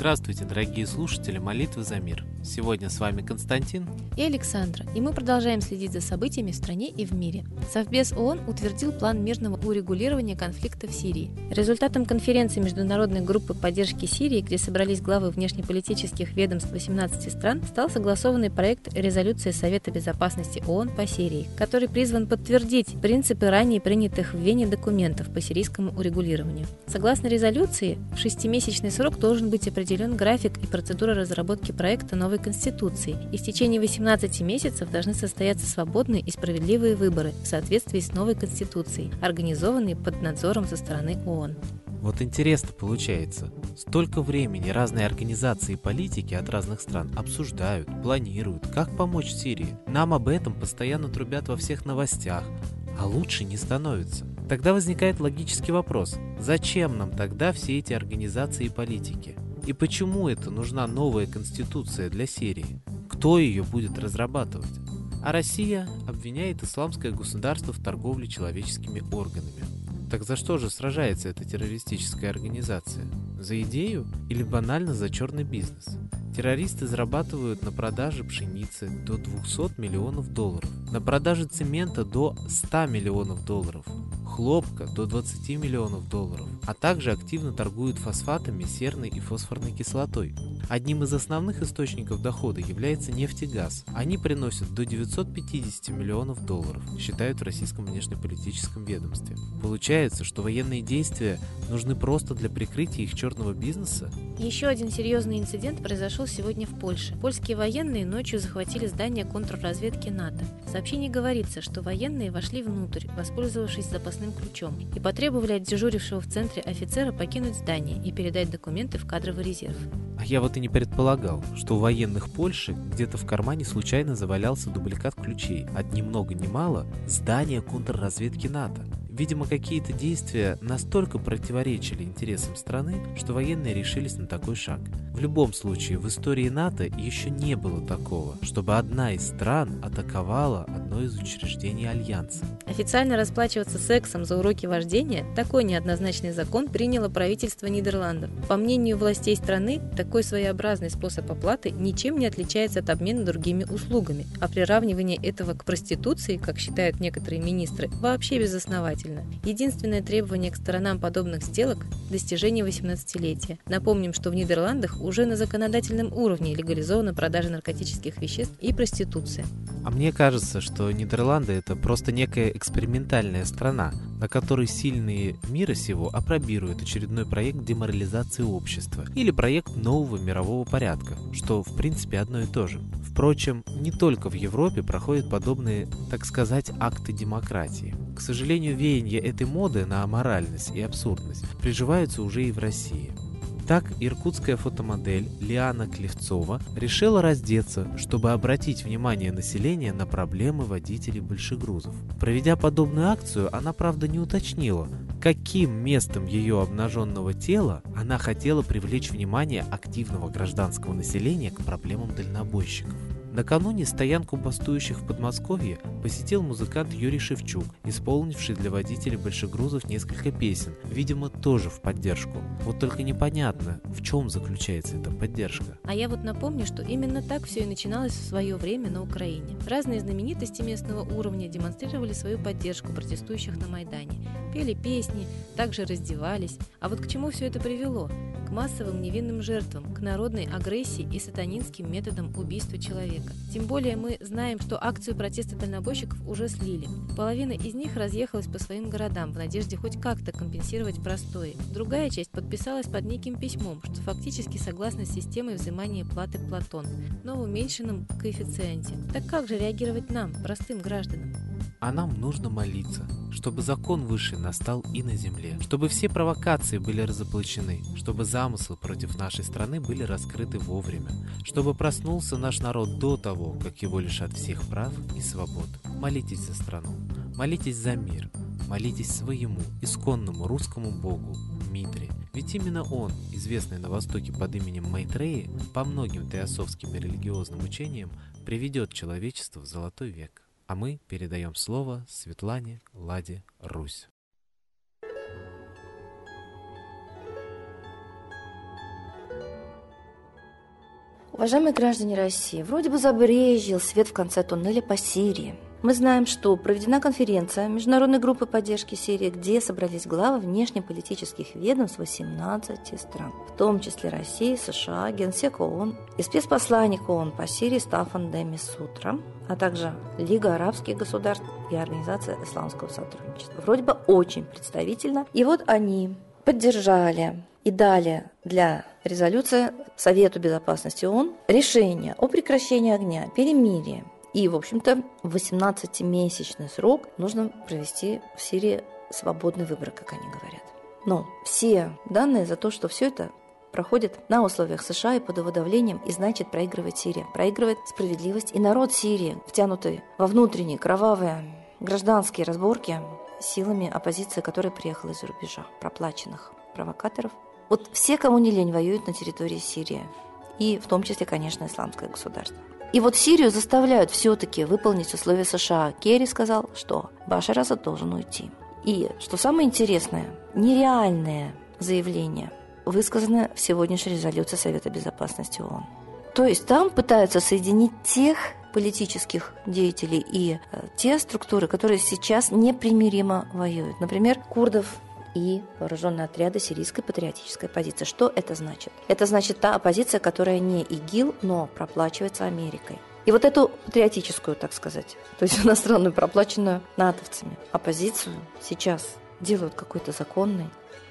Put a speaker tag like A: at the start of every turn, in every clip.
A: Здравствуйте, дорогие слушатели молитвы за мир. Сегодня с вами Константин
B: и Александра, и мы продолжаем следить за событиями в стране и в мире. Совбез ООН утвердил план мирного урегулирования конфликта в Сирии. Результатом конференции Международной группы поддержки Сирии, где собрались главы внешнеполитических ведомств 18 стран, стал согласованный проект резолюции Совета безопасности ООН по Сирии, который призван подтвердить принципы ранее принятых в Вене документов по сирийскому урегулированию. Согласно резолюции, в шестимесячный срок должен быть определен график и процедура разработки проекта новой Конституции, и в течение 18 месяцев должны состояться свободные и справедливые выборы в соответствии с новой Конституцией, организованные под надзором со стороны ООН.
A: Вот интересно получается. Столько времени разные организации и политики от разных стран обсуждают, планируют, как помочь Сирии. Нам об этом постоянно трубят во всех новостях, а лучше не становится. Тогда возникает логический вопрос, зачем нам тогда все эти организации и политики? И почему это нужна новая конституция для Сирии? Кто ее будет разрабатывать? А Россия обвиняет исламское государство в торговле человеческими органами. Так за что же сражается эта террористическая организация? За идею или банально за черный бизнес? Террористы зарабатывают на продаже пшеницы до 200 миллионов долларов, на продаже цемента до 100 миллионов долларов, хлопка до 20 миллионов долларов, а также активно торгуют фосфатами, серной и фосфорной кислотой. Одним из основных источников дохода является нефть и газ. Они приносят до 950 миллионов долларов, считают в российском внешнеполитическом ведомстве. Получается, что военные действия нужны просто для прикрытия их черного бизнеса?
B: Еще один серьезный инцидент произошел сегодня в Польше. Польские военные ночью захватили здание контрразведки НАТО. В сообщении говорится, что военные вошли внутрь, воспользовавшись запасным ключом, и потребовали от дежурившего в центре офицера покинуть здание и передать документы в кадровый резерв.
A: А я вот и не предполагал, что у военных Польши где-то в кармане случайно завалялся дубликат ключей от ни много ни мало здания контрразведки НАТО. Видимо, какие-то действия настолько противоречили интересам страны, что военные решились на такой шаг. В любом случае, в истории НАТО еще не было такого, чтобы одна из стран атаковала одно из учреждений Альянса.
B: Официально расплачиваться сексом за уроки вождения – такой неоднозначный закон приняло правительство Нидерландов. По мнению властей страны, такой своеобразный способ оплаты ничем не отличается от обмена другими услугами, а приравнивание этого к проституции, как считают некоторые министры, вообще безосновательно обязательно. Единственное требование к сторонам подобных сделок – достижение 18-летия. Напомним, что в Нидерландах уже на законодательном уровне легализована продажа наркотических веществ и проституция.
A: А мне кажется, что Нидерланды – это просто некая экспериментальная страна, на которой сильные мира сего опробируют очередной проект деморализации общества или проект нового мирового порядка, что в принципе одно и то же. Впрочем, не только в Европе проходят подобные, так сказать, акты демократии. К сожалению, веяние этой моды на аморальность и абсурдность приживаются уже и в России. Так, иркутская фотомодель Лиана Клевцова решила раздеться, чтобы обратить внимание населения на проблемы водителей большегрузов. Проведя подобную акцию, она, правда, не уточнила, каким местом ее обнаженного тела она хотела привлечь внимание активного гражданского населения к проблемам дальнобойщиков. Накануне стоянку бастующих в Подмосковье посетил музыкант Юрий Шевчук, исполнивший для водителей большегрузов несколько песен, видимо, тоже в поддержку. Вот только непонятно, в чем заключается эта поддержка.
B: А я вот напомню, что именно так все и начиналось в свое время на Украине. Разные знаменитости местного уровня демонстрировали свою поддержку протестующих на Майдане, пели песни, также раздевались. А вот к чему все это привело? к массовым невинным жертвам, к народной агрессии и сатанинским методам убийства человека. Тем более мы знаем, что акцию протеста дальнобойщиков уже слили. Половина из них разъехалась по своим городам в надежде хоть как-то компенсировать простое. Другая часть подписалась под неким письмом, что фактически согласна с системой взимания платы Платон, но в уменьшенном коэффициенте. Так как же реагировать нам, простым гражданам?
A: А нам нужно молиться, чтобы закон высший настал и на земле, чтобы все провокации были разоблачены, чтобы замыслы против нашей страны были раскрыты вовремя, чтобы проснулся наш народ до того, как его лишат всех прав и свобод. Молитесь за страну, молитесь за мир, молитесь своему, исконному русскому богу, Митре. Ведь именно он, известный на Востоке под именем Майтреи, по многим теософским и религиозным учениям, приведет человечество в золотой век. А мы передаем слово Светлане Ладе Русь.
C: Уважаемые граждане России, вроде бы забрежил свет в конце туннеля по Сирии. Мы знаем, что проведена конференция Международной группы поддержки Сирии, где собрались главы внешнеполитических ведомств 18 стран, в том числе России, США, Генсек ООН и спецпосланник ООН по Сирии Стафан Деми Сутра, а также Лига арабских государств и Организация исламского сотрудничества. Вроде бы очень представительно. И вот они поддержали и дали для резолюции Совету Безопасности ООН решение о прекращении огня, перемирии и, в общем-то, в 18-месячный срок нужно провести в Сирии свободный выбор, как они говорят. Но все данные за то, что все это проходит на условиях США и под его давлением, и значит проигрывает Сирия. Проигрывает справедливость и народ Сирии, втянутый во внутренние кровавые гражданские разборки силами оппозиции, которая приехала из-за рубежа, проплаченных провокаторов. Вот все, кому не лень, воюют на территории Сирии. И в том числе, конечно, исламское государство. И вот Сирию заставляют все-таки выполнить условия США. Керри сказал, что Башар Асад должен уйти. И, что самое интересное, нереальное заявление высказано в сегодняшней резолюции Совета Безопасности ООН. То есть там пытаются соединить тех политических деятелей и э, те структуры, которые сейчас непримиримо воюют. Например, курдов и вооруженные отряды сирийской патриотической оппозиции. Что это значит? Это значит та оппозиция, которая не ИГИЛ, но проплачивается Америкой. И вот эту патриотическую, так сказать, то есть иностранную, проплаченную натовцами, оппозицию сейчас делают какой-то законной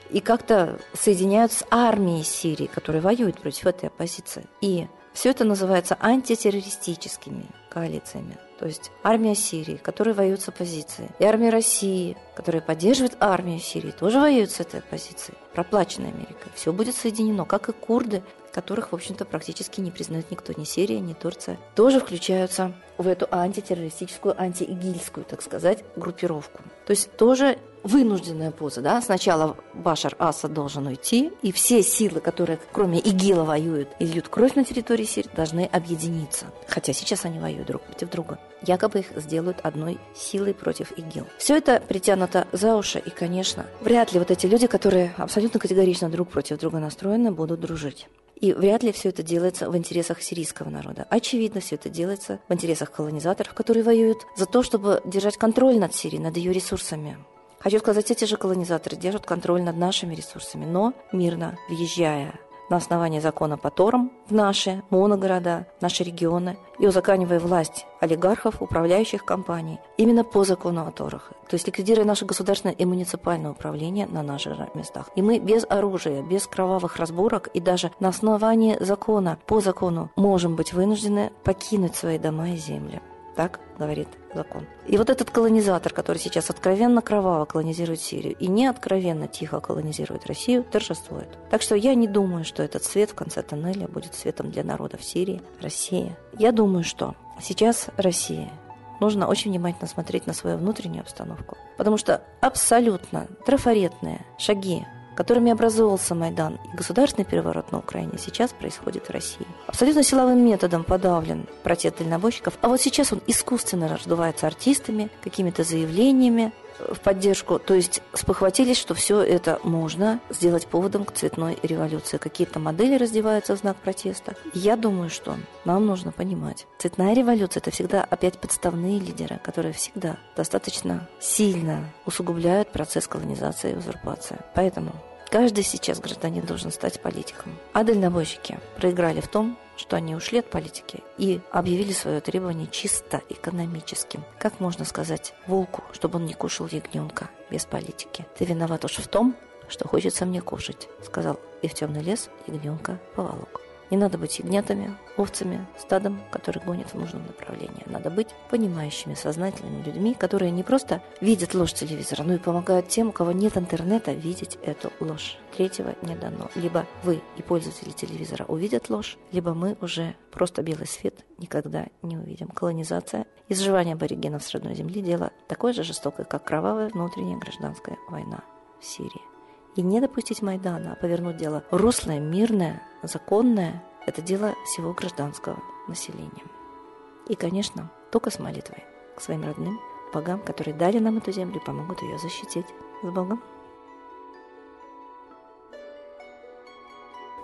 C: и как-то соединяют с армией Сирии, которая воюет против этой оппозиции. И все это называется антитеррористическими коалициями. То есть армия Сирии, которая воюет с оппозицией, и армия России, которая поддерживает армию Сирии, тоже воюет с этой оппозицией, проплаченной Америкой. Все будет соединено, как и курды, которых, в общем-то, практически не признает никто, ни Сирия, ни Турция, тоже включаются в эту антитеррористическую, антиигильскую, так сказать, группировку. То есть тоже вынужденная поза, да, сначала Башар Асад должен уйти, и все силы, которые кроме ИГИЛа воюют и льют кровь на территории Сирии, должны объединиться. Хотя сейчас они воюют друг против друга. Якобы их сделают одной силой против ИГИЛ. Все это притянуто за уши, и, конечно, вряд ли вот эти люди, которые абсолютно категорично друг против друга настроены, будут дружить. И вряд ли все это делается в интересах сирийского народа. Очевидно, все это делается в интересах колонизаторов, которые воюют за то, чтобы держать контроль над Сирией, над ее ресурсами. Хочу сказать, эти же колонизаторы держат контроль над нашими ресурсами, но мирно въезжая на основании закона по Торам в наши моногорода, наши регионы и узаканивая власть олигархов, управляющих компаний, именно по закону о Торах. То есть ликвидируя наше государственное и муниципальное управление на наших местах. И мы без оружия, без кровавых разборок и даже на основании закона, по закону, можем быть вынуждены покинуть свои дома и земли. Так говорит закон. И вот этот колонизатор, который сейчас откровенно кроваво колонизирует Сирию и не откровенно тихо колонизирует Россию, торжествует. Так что я не думаю, что этот свет в конце тоннеля будет светом для народа в Сирии, России. Я думаю, что сейчас Россия нужно очень внимательно смотреть на свою внутреннюю обстановку. Потому что абсолютно трафаретные шаги которыми образовался Майдан и государственный переворот на Украине, сейчас происходит в России. Абсолютно силовым методом подавлен протест дальнобойщиков, а вот сейчас он искусственно раздувается артистами, какими-то заявлениями, в поддержку, то есть спохватились, что все это можно сделать поводом к цветной революции. Какие-то модели раздеваются в знак протеста. Я думаю, что нам нужно понимать, цветная революция – это всегда опять подставные лидеры, которые всегда достаточно сильно усугубляют процесс колонизации и узурпации. Поэтому Каждый сейчас гражданин должен стать политиком. А дальнобойщики проиграли в том, что они ушли от политики и объявили свое требование чисто экономическим. Как можно сказать волку, чтобы он не кушал ягненка без политики? Ты виноват уж в том, что хочется мне кушать, сказал и в темный лес ягненка поволок. Не надо быть ягнятами, овцами, стадом, который гонит в нужном направлении. Надо быть понимающими, сознательными людьми, которые не просто видят ложь телевизора, но и помогают тем, у кого нет интернета, видеть эту ложь. Третьего не дано. Либо вы и пользователи телевизора увидят ложь, либо мы уже просто белый свет никогда не увидим. Колонизация, изживание аборигенов с родной земли – дело такое же жестокое, как кровавая внутренняя гражданская война в Сирии. И не допустить Майдана, а повернуть дело руслое, мирное, законное – это дело всего гражданского населения. И, конечно, только с молитвой к своим родным, богам, которые дали нам эту землю и помогут ее защитить. С Богом!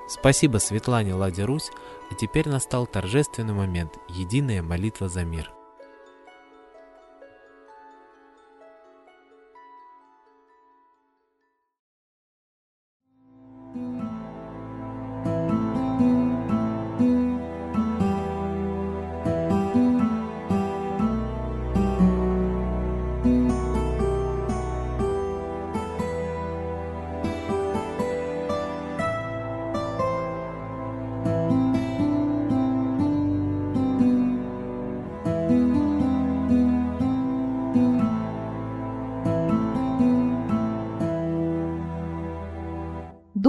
A: Спасибо Светлане Ладе Русь, а теперь настал торжественный момент – единая молитва за мир.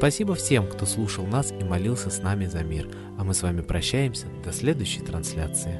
A: Спасибо всем, кто слушал нас и молился с нами за мир. А мы с вами прощаемся до следующей трансляции.